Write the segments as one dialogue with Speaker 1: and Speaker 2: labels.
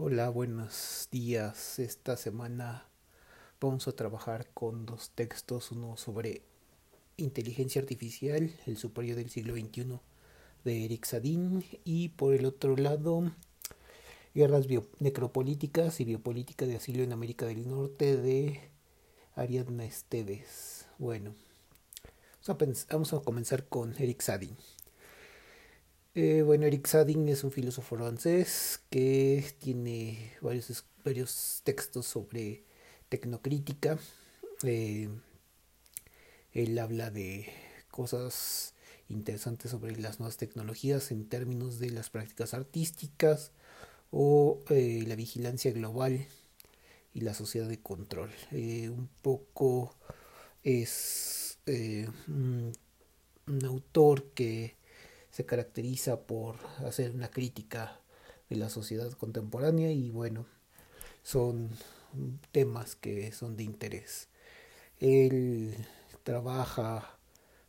Speaker 1: Hola, buenos días. Esta semana vamos a trabajar con dos textos, uno sobre inteligencia artificial, el superior del siglo XXI de Eric Sadin y por el otro lado guerras necropolíticas y biopolítica de asilo en América del Norte de Ariadna Esteves. Bueno, vamos a, comenzar con Eric Sadin. Eh, bueno, Eric Sadin es un filósofo francés que tiene varios, varios textos sobre tecnocrítica. Eh, él habla de cosas interesantes sobre las nuevas tecnologías en términos de las prácticas artísticas o eh, la vigilancia global y la sociedad de control. un poco es un autor que se caracteriza por hacer una crítica de la sociedad contemporánea y bueno, son temas que son de interés. Él trabaja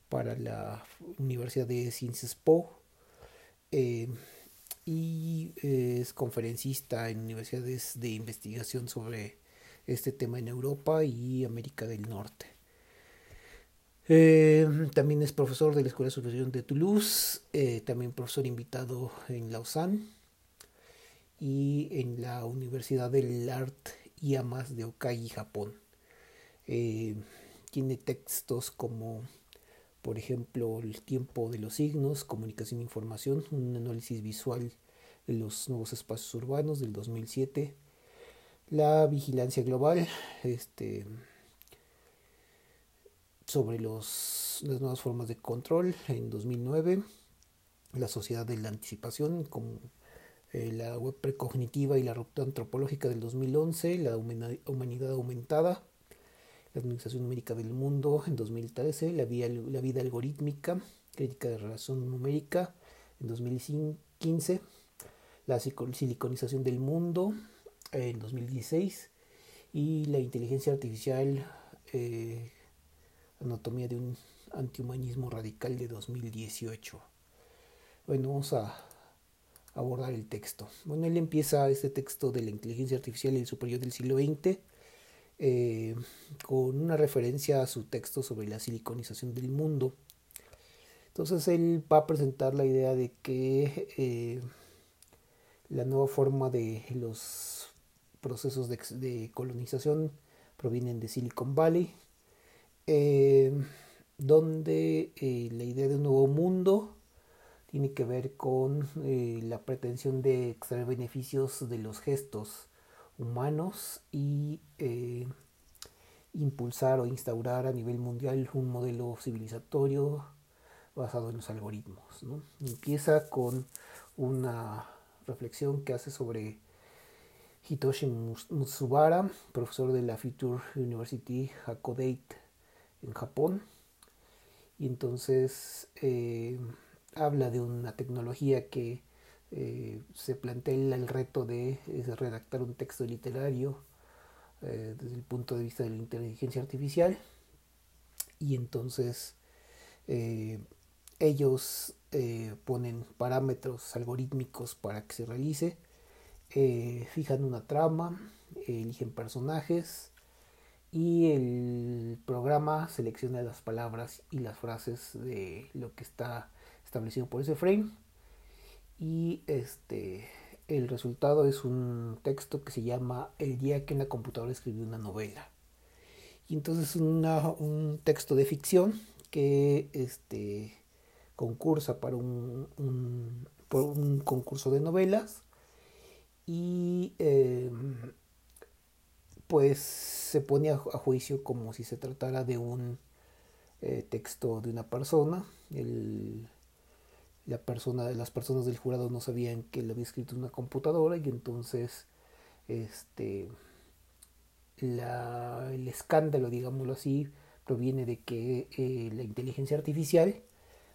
Speaker 1: para la Universidad de Ciencias Po eh, y es conferencista en universidades de investigación sobre este tema en Europa y América del Norte. Eh, también es profesor de la Escuela Superior de Toulouse, eh, también profesor invitado en Lausanne y en la Universidad del Art y Amas de Okai, Japón. Eh, tiene textos como, por ejemplo, El tiempo de los signos, Comunicación e Información, un análisis visual de los nuevos espacios urbanos del 2007, La vigilancia global, este sobre los, las nuevas formas de control en 2009, la sociedad de la anticipación, como eh, la web precognitiva y la ruptura antropológica del 2011, la humanidad aumentada, la administración numérica del mundo en 2013, la, la vida algorítmica, crítica de relación numérica en 2015, la siliconización del mundo en 2016 y la inteligencia artificial eh, Anatomía de un antihumanismo radical de 2018. Bueno, vamos a abordar el texto. Bueno, él empieza este texto de la inteligencia artificial y el superior del siglo XX eh, con una referencia a su texto sobre la siliconización del mundo. Entonces él va a presentar la idea de que eh, la nueva forma de los procesos de colonización provienen de Silicon Valley, eh, donde eh, la idea de un nuevo mundo tiene que ver con eh, la pretensión de extraer beneficios de los gestos humanos y impulsar o instaurar a nivel mundial un modelo civilizatorio basado en los algoritmos. Empieza con una reflexión que hace sobre Hitoshi Matsubara, profesor de la Future University Hakodate en Japón. Y entonces eh, habla de una tecnología que eh, se plantea el reto de, redactar un texto literario eh, desde el punto de vista de la inteligencia artificial. Y entonces ellos ponen parámetros algorítmicos para que se realice, fijan una trama, eligen personajes, y el programa selecciona las palabras y las frases de lo que está establecido por ese frame. Y este el resultado es un texto que se llama El día que en la computadora escribió una novela. Y entonces una, un texto de ficción que este concursa para un, por un concurso de novelas. Y em, pues se pone a, juicio como si se tratara de un eh, texto de una persona. la persona, las personas del jurado no sabían que lo había escrito una computadora y entonces este el escándalo, digámoslo así, proviene de que eh, la inteligencia artificial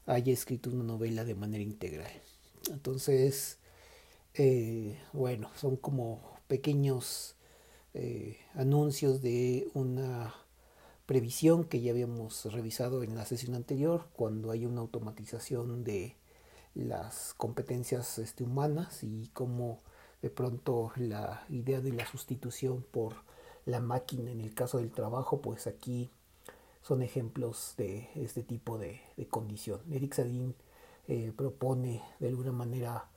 Speaker 1: haya escrito una novela de manera integral. Entonces, eh, bueno, son como pequeños eh, anuncios de una previsión que ya habíamos revisado en la sesión anterior, cuando hay una automatización de las competencias este, humanas y cómo de pronto la idea de la sustitución por la máquina en el caso del trabajo, pues aquí son ejemplos de este tipo de, condición. Eric Sadin eh, propone de alguna manera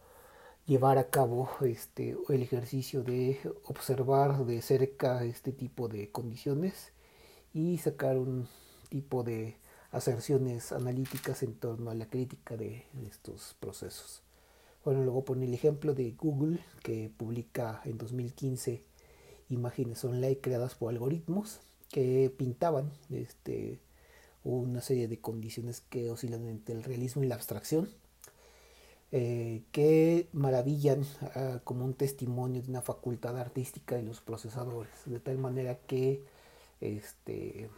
Speaker 1: llevar a cabo este, el ejercicio de observar de cerca este tipo de condiciones y sacar un tipo de aserciones analíticas en torno a la crítica de estos procesos. Bueno, luego pone el ejemplo de Google que publica en 2015 imágenes online creadas por algoritmos que pintaban este, una serie de condiciones que oscilan entre el realismo y la abstracción, eh, que maravillan ah, como un testimonio de una facultad artística de los procesadores, de tal manera que este,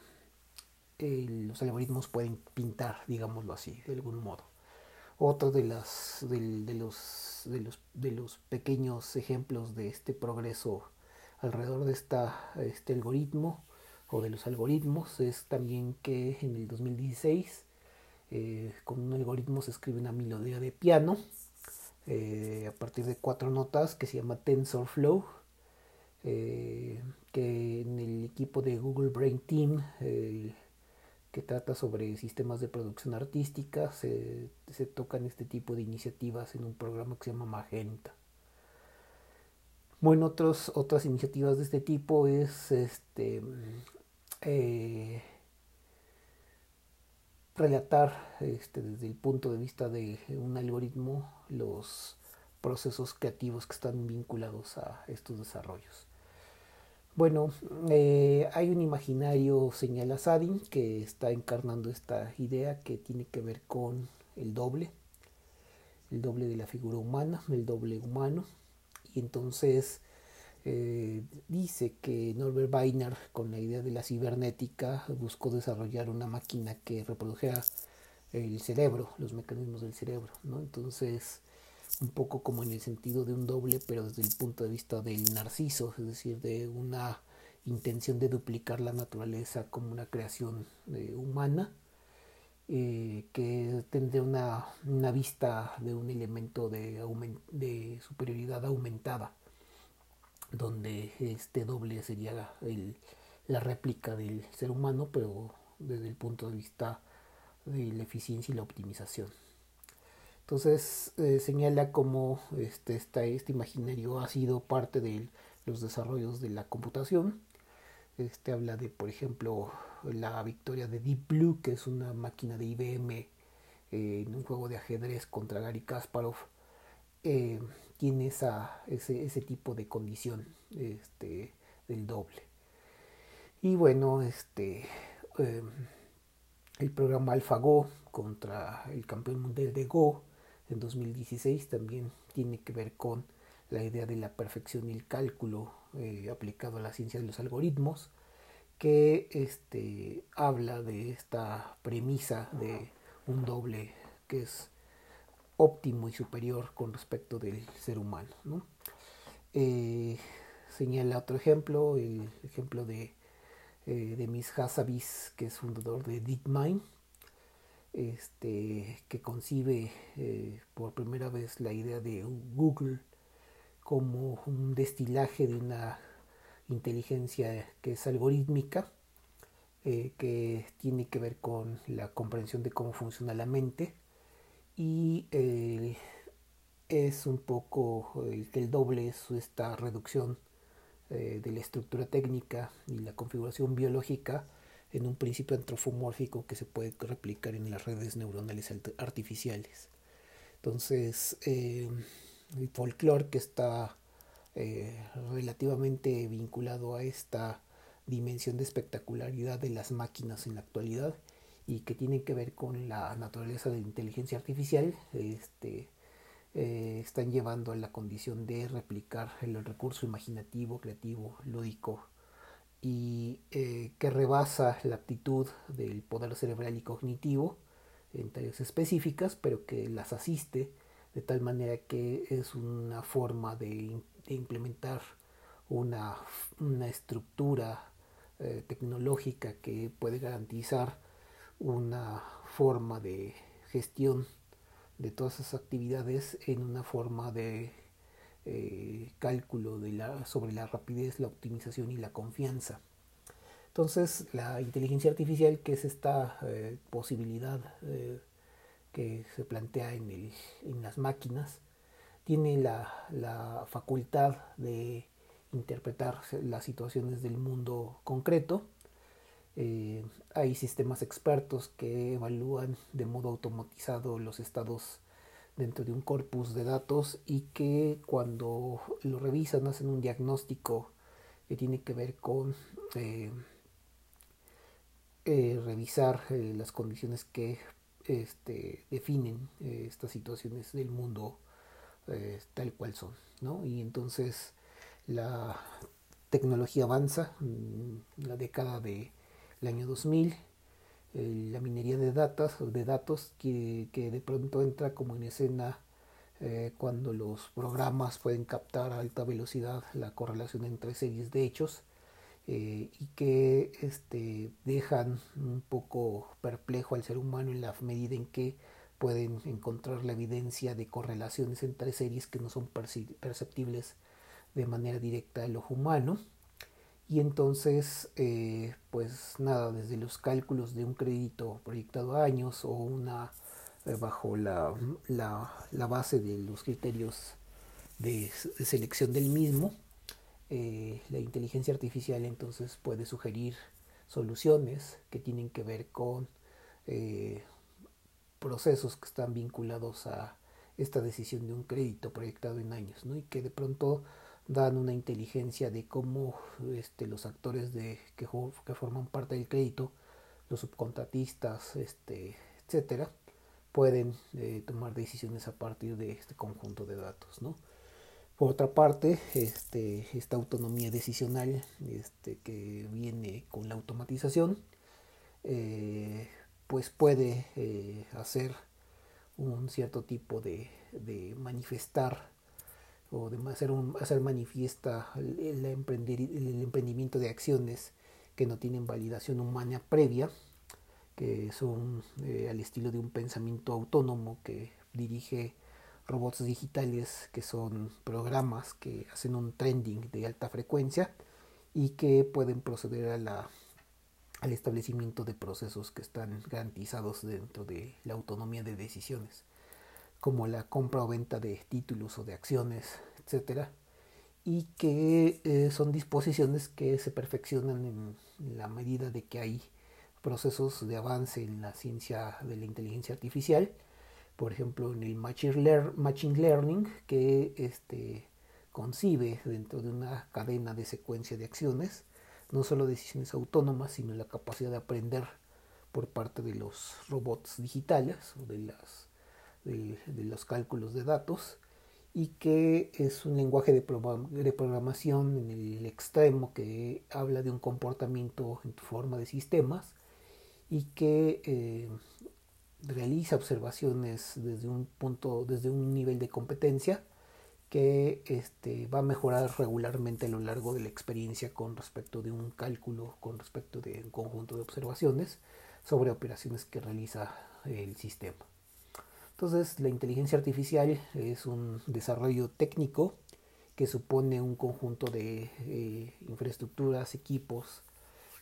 Speaker 1: los algoritmos pueden pintar, digámoslo así, de algún modo. Otro de, los, de, los, pequeños ejemplos de este progreso alrededor de este algoritmo o de los algoritmos es también que en el 2016 eh, con un algoritmo se escribe una melodía de piano eh, a partir de cuatro notas que se llama TensorFlow eh, que en el equipo de Google Brain Team que trata sobre sistemas de producción artística, se, tocan este tipo de iniciativas en un programa que se llama Magenta. Bueno, otros, otras iniciativas de este tipo es este, relatar este, desde el punto de vista de un algoritmo los procesos creativos que están vinculados a estos desarrollos. Bueno, eh, hay un imaginario, señala Sadin, que está encarnando esta idea que tiene que ver con el doble, el doble de la figura humana, el doble humano. Y entonces eh, dice que Norbert Weiner, con la idea de la cibernética, buscó desarrollar una máquina que reprodujera el cerebro, los mecanismos del cerebro. ¿no? Entonces, un poco como en el sentido de un doble, pero desde el punto de vista del narciso, es decir, de una intención de duplicar la naturaleza como una creación eh, humana, eh, que tendría una, una, vista de un elemento de, de superioridad aumentada, donde este doble sería el, la réplica del ser humano, pero desde el punto de vista de la eficiencia y la optimización. Entonces eh, señala cómo este, este imaginario ha sido parte de los desarrollos de la computación. Este habla de, por ejemplo, la victoria de Deep Blue, que es una máquina de IBM eh, en un juego de ajedrez contra Gary Kasparov. Eh, tiene esa, ese, ese, tipo de condición este, del doble. Y bueno, este, el programa AlphaGo contra el campeón mundial de Go en 2016 también tiene que ver con la idea de la perfección y el cálculo eh, aplicado a la ciencia de los algoritmos, que este, habla de esta premisa de un doble que es óptimo y superior con respecto del ser humano. Eh, señala otro ejemplo, el ejemplo de, eh, de Miss Hassabis, que es fundador de DeepMind, este, que concibe eh, por primera vez la idea de Google como un destilaje de una inteligencia que es algorítmica, eh, que tiene que ver con la comprensión de cómo funciona la mente y eh, es un poco el doble es esta reducción de la estructura técnica y la configuración biológica en un principio antropomórfico que se puede replicar en las redes neuronales artificiales. Entonces, eh, el folclore que está eh, relativamente vinculado a esta dimensión de espectacularidad de las máquinas en la actualidad y que tiene que ver con la naturaleza de la inteligencia artificial, este, eh, están llevando a la condición de replicar el recurso imaginativo, creativo, lúdico, y eh, que rebasa la aptitud del poder cerebral y cognitivo en tareas específicas, pero que las asiste de tal manera que es una forma de, implementar una, estructura eh, tecnológica que puede garantizar una forma de gestión de todas esas actividades en una forma de eh, cálculo de la, sobre la rapidez, la optimización y la confianza. Entonces, la inteligencia artificial, que es esta eh, posibilidad eh, que se plantea en, el, en, las máquinas, tiene la, la, facultad de interpretar las situaciones del mundo concreto. Eh, hay sistemas expertos que evalúan de modo automatizado los estados dentro de un corpus de datos y que cuando lo revisan hacen un diagnóstico que tiene que ver con eh, eh, revisar las condiciones que este, definen estas situaciones del mundo tal cual son. ¿no? Y entonces la tecnología avanza, en la década del año 2000, la minería de datos, de datos que, que, de pronto entra como en escena eh, cuando los programas pueden captar a alta velocidad la correlación entre series de hechos eh, y que este, dejan un poco perplejo al ser humano en la medida en que pueden encontrar la evidencia de correlaciones entre series que no son perceptibles de manera directa al ojo humano y entonces eh, pues nada desde los cálculos de un crédito proyectado a años o una eh, bajo la, la, la, base de los criterios de, selección del mismo eh, la inteligencia artificial entonces puede sugerir soluciones que tienen que ver con procesos que están vinculados a esta decisión de un crédito proyectado en años ¿no? y que de pronto dan una inteligencia de cómo este, los actores de, que, forman parte del crédito, los subcontratistas, este, etcétera, pueden eh, tomar decisiones a partir de este conjunto de datos. ¿no? Por otra parte, este, esta autonomía decisional este, que viene con la automatización, eh, pues puede eh, hacer un cierto tipo de manifestar o de hacer, manifiesta el, el, emprendimiento de acciones que no tienen validación humana previa, que son eh, al estilo de un pensamiento autónomo que dirige robots digitales, que son programas que hacen un trending de alta frecuencia y que pueden proceder al establecimiento de procesos que están garantizados dentro de la autonomía de decisiones como la compra o venta de títulos o de acciones, etcétera, y que eh, son disposiciones que se perfeccionan en, la medida de que hay procesos de avance en la ciencia de la inteligencia artificial, por ejemplo en el machine learning, que este, concibe dentro de una cadena de secuencia de acciones, no solo decisiones autónomas, sino la capacidad de aprender por parte de los robots digitales o de las de, los cálculos de datos y que es un lenguaje de, programación en el extremo que habla de un comportamiento en forma de sistemas y que eh, realiza observaciones desde un punto, desde un nivel de competencia que este, va a mejorar regularmente a lo largo de la experiencia con respecto de un cálculo, con respecto de un conjunto de observaciones sobre operaciones que realiza el sistema. Entonces, la inteligencia artificial es un desarrollo técnico que supone un conjunto de eh, infraestructuras, equipos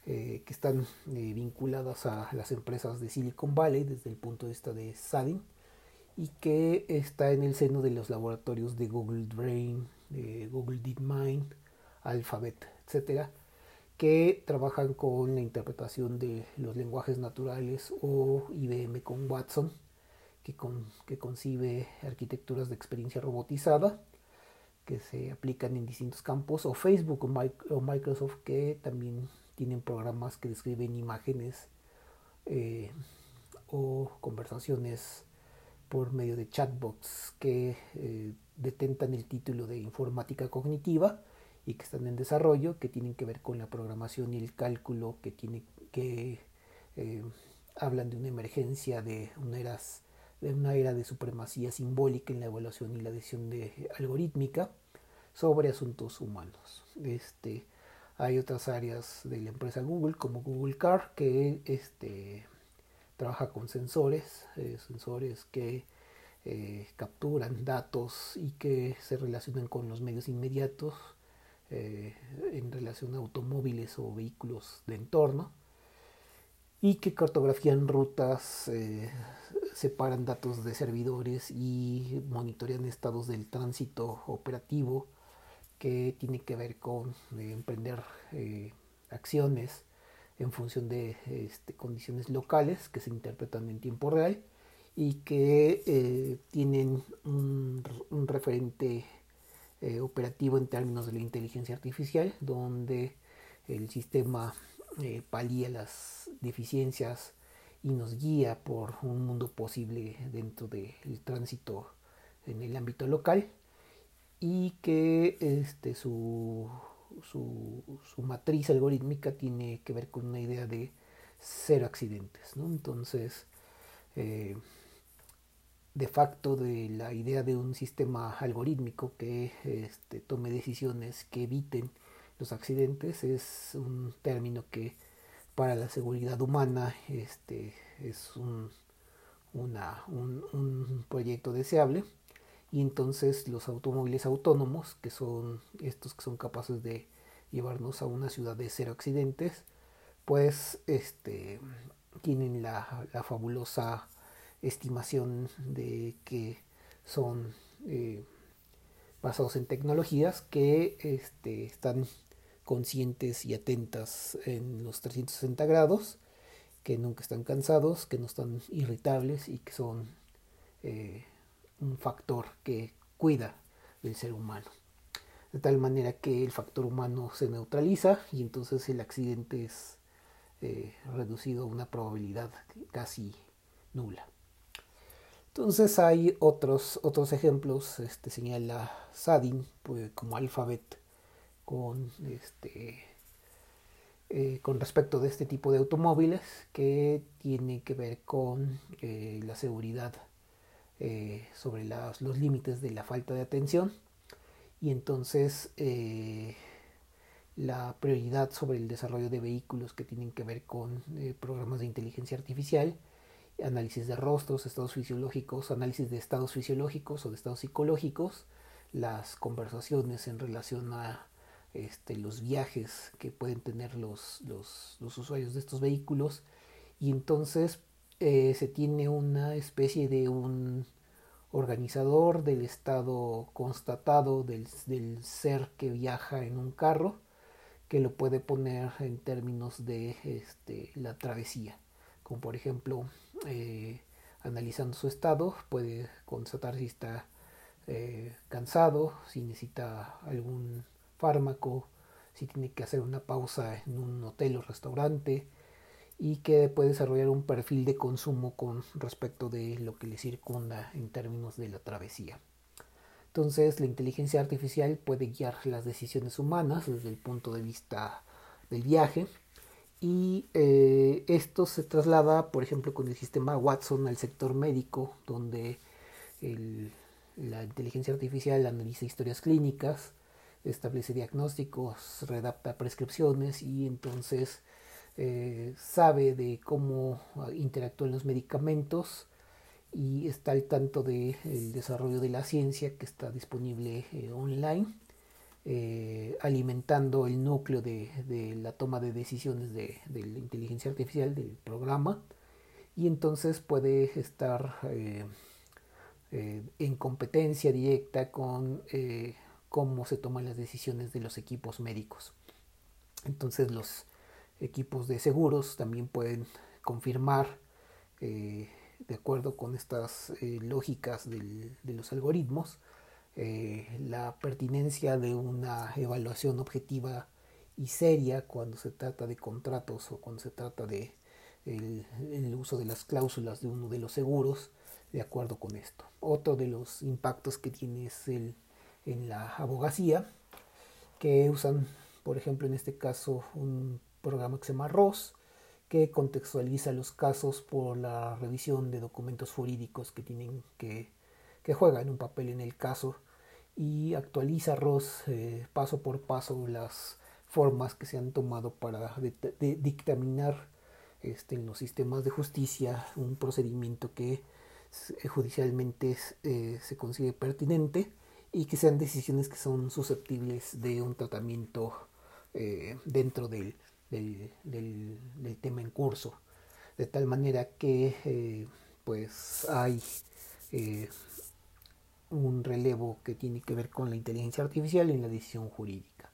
Speaker 1: eh, que están eh, vinculadas a las empresas de Silicon Valley desde el punto de vista de SADIN y que está en el seno de los laboratorios de Google Brain, de Google DeepMind, Alphabet, etcétera, que trabajan con la interpretación de los lenguajes naturales o IBM con Watson que, con, que concibe arquitecturas de experiencia robotizada que se aplican en distintos campos, o Facebook o, Microsoft que también tienen programas que describen imágenes eh, o conversaciones por medio de chatbots que eh, detentan el título de informática cognitiva y que están en desarrollo, que tienen que ver con la programación y el cálculo, que, tiene, que eh, hablan de una emergencia de una eras de una era de supremacía simbólica en la evaluación y la decisión de algorítmica sobre asuntos humanos. Este, hay otras áreas de la empresa Google, como Google Car, que este, trabaja con sensores, eh, sensores que eh, capturan datos y que se relacionan con los medios inmediatos eh, en relación a automóviles o vehículos de entorno y que cartografían rutas, separan datos de servidores y monitorean estados del tránsito operativo que tiene que ver con emprender acciones en función de este, condiciones locales que se interpretan en tiempo real y que eh, tienen un, referente eh, operativo en términos de la inteligencia artificial, donde el sistema eh, palía las deficiencias y nos guía por un mundo posible dentro del tránsito en el ámbito local y que este, su su, matriz algorítmica tiene que ver con una idea de cero accidentes. ¿no? Entonces, eh, de facto, de la idea de un sistema algorítmico que este, tome decisiones que eviten los accidentes es un término que para la seguridad humana este, es un, un proyecto deseable. Y entonces los automóviles autónomos, que son estos que son capaces de llevarnos a una ciudad de cero accidentes, pues este, tienen la, fabulosa estimación de que son eh, basados en tecnologías que este, están conscientes y atentas en los 360 grados, que nunca están cansados, que no están irritables y que son eh, un factor que cuida del ser humano. De tal manera que el factor humano se neutraliza y entonces el accidente es eh, reducido a una probabilidad casi nula. Entonces hay otros, otros ejemplos, este, señala Sadin pues, como Alphabet con, este, eh, con respecto de este tipo de automóviles que tiene que ver con eh, la seguridad eh, sobre los límites de la falta de atención. Y entonces la prioridad sobre el desarrollo de vehículos que tienen que ver con programas de inteligencia artificial, análisis de rostros, estados fisiológicos, análisis de estados fisiológicos o de estados psicológicos, las conversaciones en relación a este, los viajes que pueden tener los, los, usuarios de estos vehículos. Y entonces eh, se tiene una especie de un organizador del estado constatado del, ser que viaja en un carro que lo puede poner en términos de este, la travesía. Como por ejemplo eh, analizando su estado puede constatar si está eh, cansado si necesita algún fármaco si tiene que hacer una pausa en un hotel o restaurante y que puede desarrollar un perfil de consumo con respecto de lo que le circunda en términos de la travesía. Entonces la inteligencia artificial puede guiar las decisiones humanas desde el punto de vista del viaje y eh, esto se traslada, por ejemplo, con el sistema Watson al sector médico, donde la inteligencia artificial analiza historias clínicas, establece diagnósticos, redacta prescripciones y entonces eh, sabe de cómo interactúan los medicamentos y está al tanto del desarrollo de la ciencia que está disponible eh, online, eh, alimentando el núcleo de, la toma de decisiones de, la inteligencia artificial del programa y entonces puede estar en competencia directa con cómo se toman las decisiones de los equipos médicos. Entonces los equipos de seguros también pueden confirmar eh, de acuerdo con estas eh, lógicas de los algoritmos eh, la pertinencia de una evaluación objetiva y seria cuando se trata de contratos o cuando se trata de el, uso de las cláusulas de uno de los seguros de acuerdo con esto. Otro de los impactos que tiene es el en la abogacía que usan por ejemplo en este caso un programa que se llama ROS, que contextualiza los casos por la revisión de documentos jurídicos que tienen que, que juegan un papel en el caso. Y actualiza ROS eh, paso por paso las formas que se han tomado para dictaminar este, en los sistemas de justicia un procedimiento que judicialmente se consigue pertinente y que sean decisiones que son susceptibles de un tratamiento dentro del, del, tema en curso. De tal manera que pues hay un relevo que tiene que ver con la inteligencia artificial en la decisión jurídica.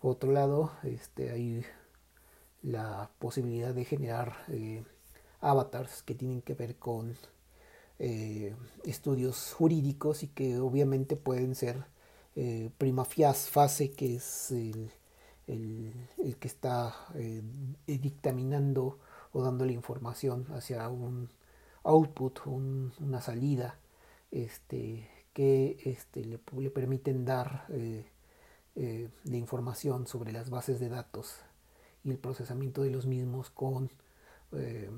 Speaker 1: Por otro lado, este, hay la posibilidad de generar eh, avatars que tienen que ver con eh, estudios jurídicos y que obviamente pueden ser eh, fase, que es el, que está dictaminando o dando la información hacia un output, una salida este, que este, le, le, permiten dar eh, eh, de información sobre las bases de datos y el procesamiento de los mismos con eh,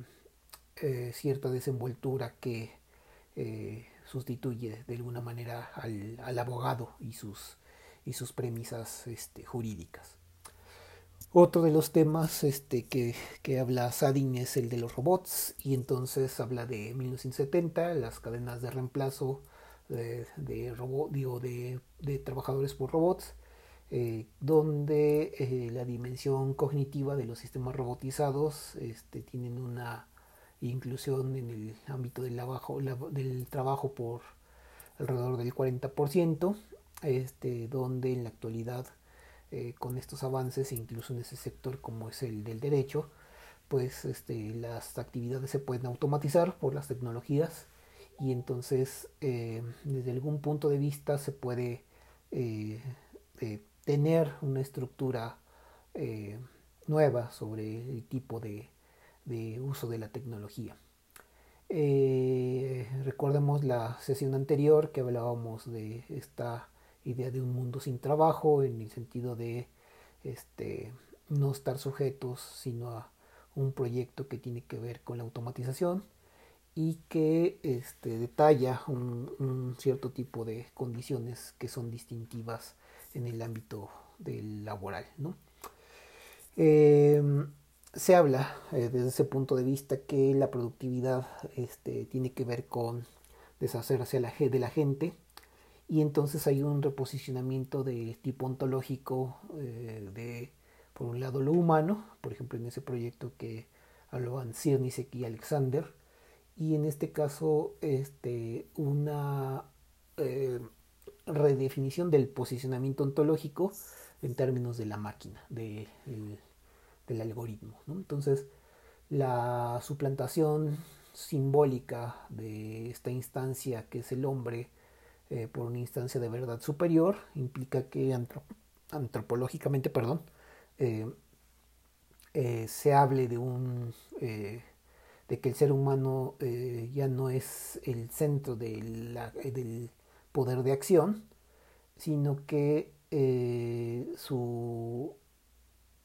Speaker 1: cierta desenvoltura que sustituye de alguna manera al, al abogado y sus, y sus premisas este, jurídicas. Otro de los temas este, que, que, habla Sadin es el de los robots y entonces habla de 1970, las cadenas de reemplazo de, de, trabajadores por robots, eh, donde eh, la dimensión cognitiva de los sistemas robotizados este, tienen una inclusión en el ámbito del trabajo, del trabajo por alrededor del 40%, este, donde en la actualidad eh, con estos avances, incluso en ese sector como es el del derecho, pues este, las actividades se pueden automatizar por las tecnologías y entonces eh, desde algún punto de vista se puede eh, tener una estructura nueva sobre el tipo de, uso de la tecnología. recordemos la sesión anterior que hablábamos de esta idea de un mundo sin trabajo en el sentido de este, no estar sujetos sino a un proyecto que tiene que ver con la automatización y que este, detalla un, cierto tipo de condiciones que son distintivas en el ámbito del laboral. Em, se habla eh, desde ese punto de vista que la productividad este, tiene que ver con deshacerse de la gente. Y entonces hay un reposicionamiento de tipo ontológico eh, de, por un lado, lo humano, por ejemplo, en ese proyecto que hablaban Sirnisek y Alexander, y en este caso este, una eh, redefinición del posicionamiento ontológico en términos de la máquina, de, del algoritmo. Entonces, la suplantación simbólica de esta instancia que es el hombre eh, por una instancia de verdad superior implica que antropológicamente, perdón, eh, se hable de un de que el ser humano eh, ya no es el centro eh, del poder de acción, sino que eh, su,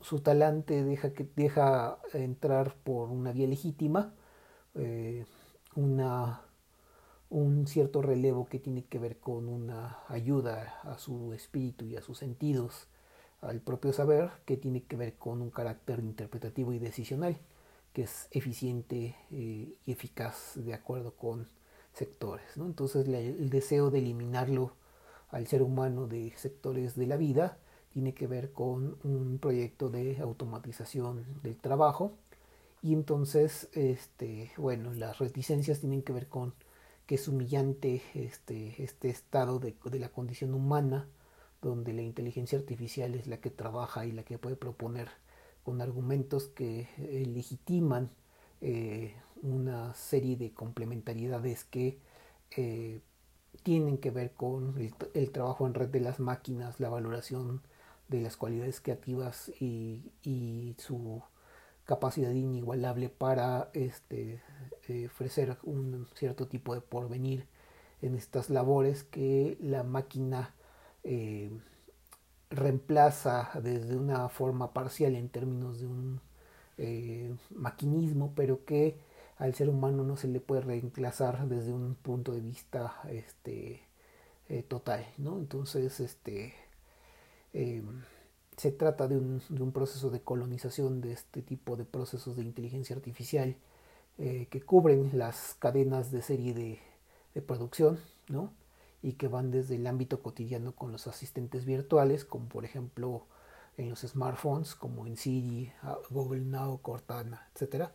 Speaker 1: su, talante deja, que, deja entrar por una vía legítima una, un cierto relevo que tiene que ver con una ayuda a su espíritu y a sus sentidos, al propio saber, que tiene que ver con un carácter interpretativo y decisional que es eficiente eh, y eficaz de acuerdo con sectores. Entonces el deseo de eliminarlo al ser humano de sectores de la vida tiene que ver con un proyecto de automatización del trabajo. Y entonces este bueno las reticencias tienen que ver con que es humillante este, este estado de, de la condición humana donde la inteligencia artificial es la que trabaja y la que puede proponer con argumentos que eh, legitiman eh, una serie de complementariedades que eh, tienen que ver con el, trabajo en red de las máquinas, la valoración de las cualidades creativas y, su capacidad inigualable para este, ofrecer un cierto tipo de porvenir en estas labores que la máquina reemplaza desde una forma parcial en términos de un eh, maquinismo, pero que al ser humano no se le puede reemplazar desde un punto de vista este, eh, total. ¿no? Entonces, este, em, se trata de un, proceso de colonización de este tipo de procesos de inteligencia artificial eh, que cubren las cadenas de serie de, producción, ¿no? y que van desde el ámbito cotidiano con los asistentes virtuales, como por ejemplo en los smartphones, como en Siri, Google Now, Cortana, etc.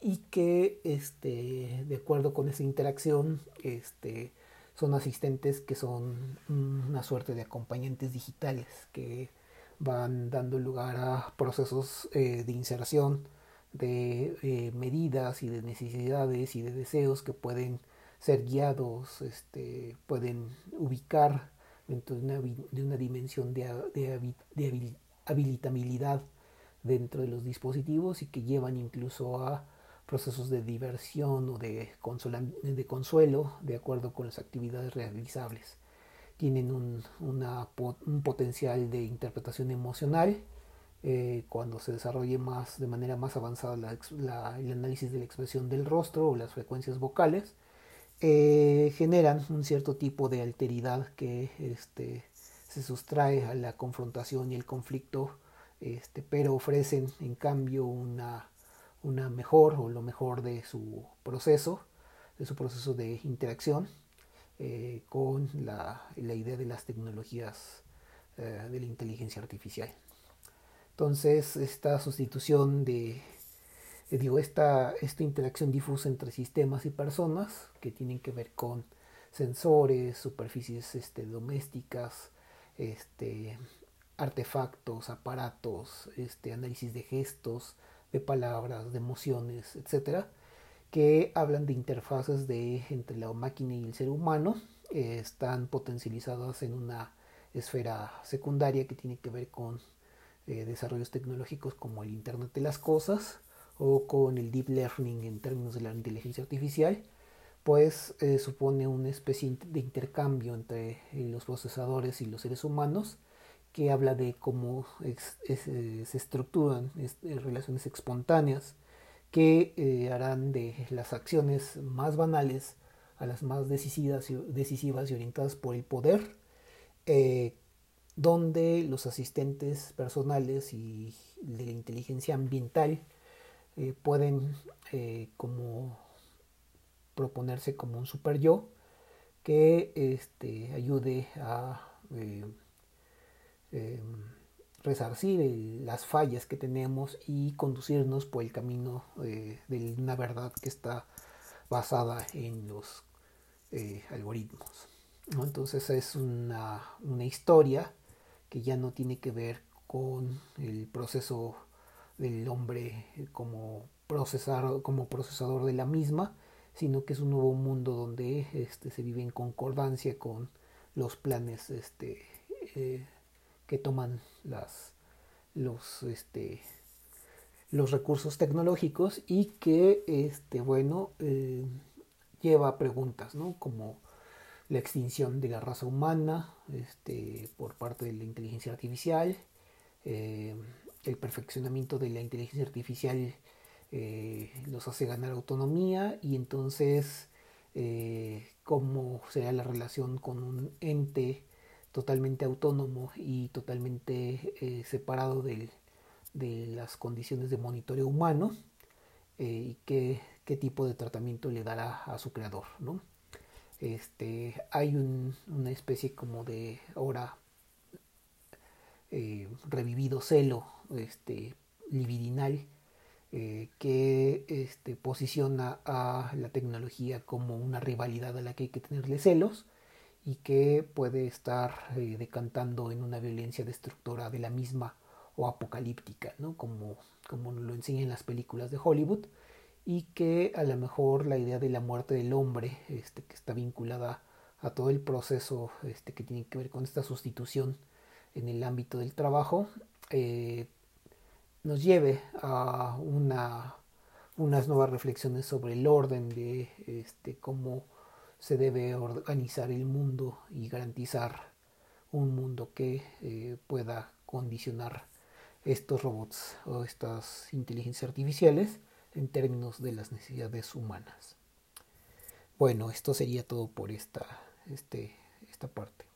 Speaker 1: Y que este, de acuerdo con esa interacción, este, son asistentes que son una suerte de acompañantes digitales que van dando lugar a procesos eh, de inserción de eh, medidas y de necesidades y de deseos que pueden ser guiados, este, pueden ubicar dentro de una, de una dimensión de, de, de, habilitabilidad dentro de los dispositivos y que llevan incluso a procesos de diversión o de, de consuelo de acuerdo con las actividades realizables. Tienen un, una, un potencial de interpretación emocional eh, cuando se desarrolle más de manera más avanzada la, la, el análisis de la expresión del rostro o las frecuencias vocales eh, generan un cierto tipo de alteridad que este, se sustrae a la confrontación y el conflicto, este, pero ofrecen en cambio una, una mejor o lo mejor de su proceso, de su proceso de interacción eh, con la, la, idea de las tecnologías eh, de la inteligencia artificial. Entonces, esta sustitución de eh, digo, esta, esta interacción difusa entre sistemas y personas que tienen que ver con sensores, superficies este, domésticas, este, artefactos, aparatos, este, análisis de gestos, de palabras, de emociones, etcétera, que hablan de interfaces de, entre la máquina y el ser humano, están potencializadas en una esfera secundaria que tiene que ver con eh, desarrollos tecnológicos como el Internet de las Cosas, o con el deep learning en términos de la inteligencia artificial, pues eh, supone una especie de intercambio entre eh, los procesadores y los seres humanos que habla de cómo eh, se estructuran relaciones espontáneas que harán de las acciones más banales a las más decisivas y, orientadas por el poder, donde los asistentes personales y de la inteligencia ambiental eh, pueden eh, como proponerse como un super yo que este, ayude a eh, resarcir las fallas que tenemos y conducirnos por el camino de una verdad que está basada en los algoritmos. Entonces es una, una historia que ya no tiene que ver con el proceso del hombre como, como procesador de la misma, sino que es un nuevo mundo donde este, se vive en concordancia con los planes este, eh, que toman este, los recursos tecnológicos y que este, bueno, eh, lleva preguntas como la extinción de la raza humana este, por parte de la inteligencia artificial, eh, el perfeccionamiento de la inteligencia artificial eh, los hace ganar autonomía y entonces eh, cómo será la relación con un ente totalmente autónomo y totalmente eh, separado de las condiciones de monitoreo humano y qué, tipo de tratamiento le dará a su creador. ¿no? Este, hay una especie como de ahora revivido celo este, libidinal eh, que este, posiciona a la tecnología como una rivalidad a la que hay que tenerle celos y que puede estar eh, decantando en una violencia destructora de la misma o apocalíptica, ¿no? como, como lo enseñan las películas de Hollywood, y que a lo mejor la idea de la muerte del hombre, este, que está vinculada a todo el proceso este, que tiene que ver con esta sustitución en el ámbito del trabajo, eh, nos lleve a una, unas nuevas reflexiones sobre el orden de este, cómo se debe organizar el mundo y garantizar un mundo que eh, pueda condicionar estos robots o estas inteligencias artificiales en términos de las necesidades humanas. Bueno, esto sería todo por esta, este, esta parte.